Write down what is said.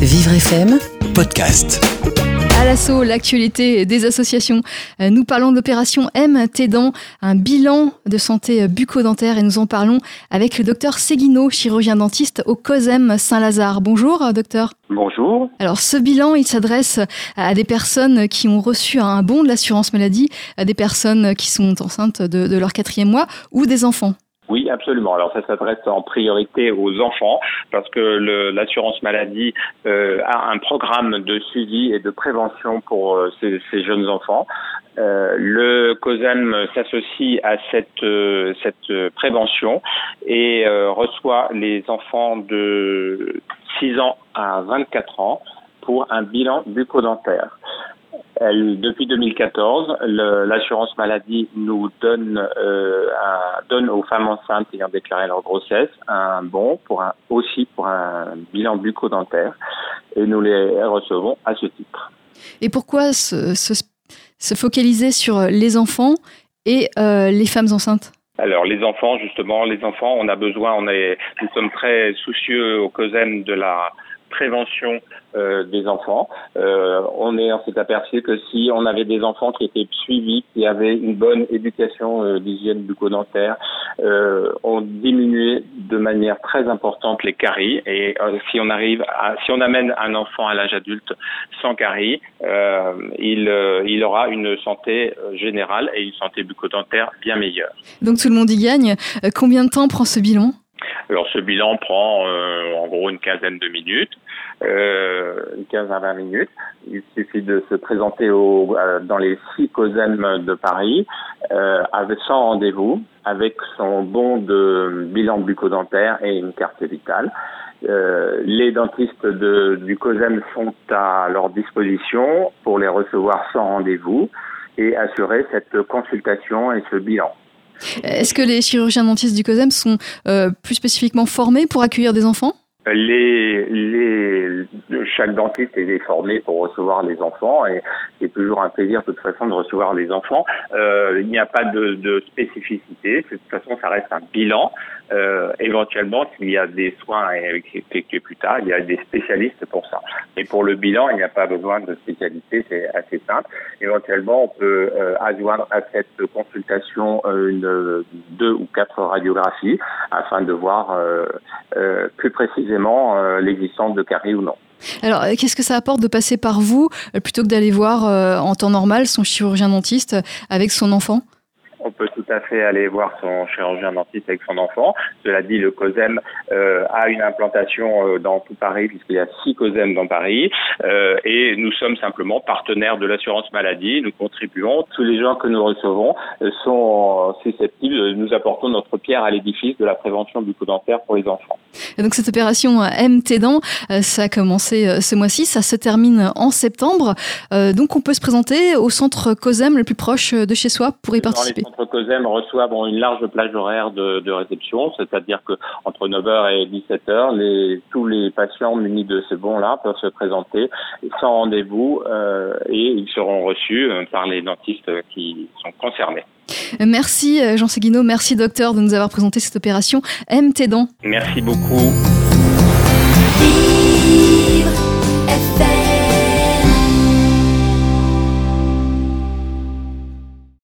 Vivre FM Podcast. À l'assaut, l'actualité des associations. Euh, Nous parlons de l'opération M Tédant, un bilan de santé bucco-dentaire et nous en parlons avec le docteur Seguino, chirurgien dentiste au COSEM Saint-Lazare. Bonjour, docteur. Bonjour. Alors, ce bilan, il s'adresse à des personnes qui ont reçu un bon de l'assurance maladie, à des personnes qui sont enceintes de, de leur quatrième mois ou des enfants. Oui, absolument. Alors ça s'adresse en priorité aux enfants parce que l'assurance maladie euh, a un programme de suivi et de prévention pour euh, ces, ces jeunes enfants. Euh, le COSEM s'associe à cette, euh, cette euh, prévention et reçoit les enfants de 6 ans à 24 ans pour un bilan bucco-dentaire. Elle, depuis 2014, le- l'assurance maladie nous donne, euh, un- donne aux femmes enceintes ayant déclaré leur grossesse un bon pour un, aussi pour un bilan bucco-dentaire et nous les recevons à ce titre. Et pourquoi se, se- se focaliser sur les enfants et euh, les femmes enceintes? Alors les enfants, justement, les enfants, on a besoin, on est, nous sommes très soucieux au COSEM de la prévention euh, des enfants. Euh, on est, on s'est aperçu que si on avait des enfants qui étaient suivis, qui avaient une bonne éducation euh, d'hygiène bucco-dentaire, on diminuait de manière très importante les caries. Et si on arrive, si on amène un enfant à l'âge adulte sans caries, il, il aura une santé générale et une santé bucco-dentaire bien meilleure. Donc tout le monde y gagne. Combien de temps prend ce bilan? Alors ce bilan prend euh, en gros une quinzaine de minutes, euh, une quinzaine à 20 minutes. Il suffit de se présenter au, euh, dans les six COSEM de Paris euh, avec sans rendez-vous, avec son bon de bilan bucco-dentaire et une carte vitale. Euh, les dentistes de, du COSEM sont à leur disposition pour les recevoir sans rendez-vous et assurer cette consultation et ce bilan. Est-ce que les chirurgiens dentistes du COSEM sont euh, plus spécifiquement formés pour accueillir des enfants? Les, les, chaque dentiste est formé pour recevoir les enfants et c'est toujours un plaisir de toute façon de recevoir les enfants. Euh, il n'y a pas de, spécificité, de toute façon ça reste un bilan. Euh, éventuellement, s'il y a des soins à effectuer plus tard, il y a des spécialistes pour ça. Et pour le bilan, il n'y a pas besoin de spécialité, c'est assez simple. Éventuellement, on peut euh, adjoindre à cette consultation euh, deux ou quatre radiographies afin de voir plus précisément l'existence de caries ou non. Alors, euh, qu'est-ce que ça apporte de passer par vous euh, plutôt que d'aller voir euh, en temps normal son chirurgien dentiste avec son enfant? On peut tout à fait aller voir son chirurgien dentiste avec son enfant. Cela dit, le COSEM euh, a une implantation euh, dans tout Paris, puisqu'il y a six COSEM dans Paris, euh, et nous sommes simplement partenaires de l'assurance maladie. Nous contribuons. Tous les gens que nous recevons euh, sont susceptibles. Nous apportons notre pierre à l'édifice de la prévention bucco-dentaire pour les enfants. Et donc cette opération euh, MT Dents, ça a commencé ce mois-ci, ça se termine en septembre. Euh, donc on peut se présenter au centre COSEM le plus proche de chez soi pour y participer. Les centres COSEM reçoivent une large plage horaire de, de réception, c'est-à-dire que entre 9h et 17h, les, tous les patients munis de ce bon-là peuvent se présenter sans rendez-vous euh, et ils seront reçus euh, par les dentistes qui sont concernés. Merci euh, Jean Seguino, merci docteur de nous avoir présenté cette opération MT Dents. Merci beaucoup.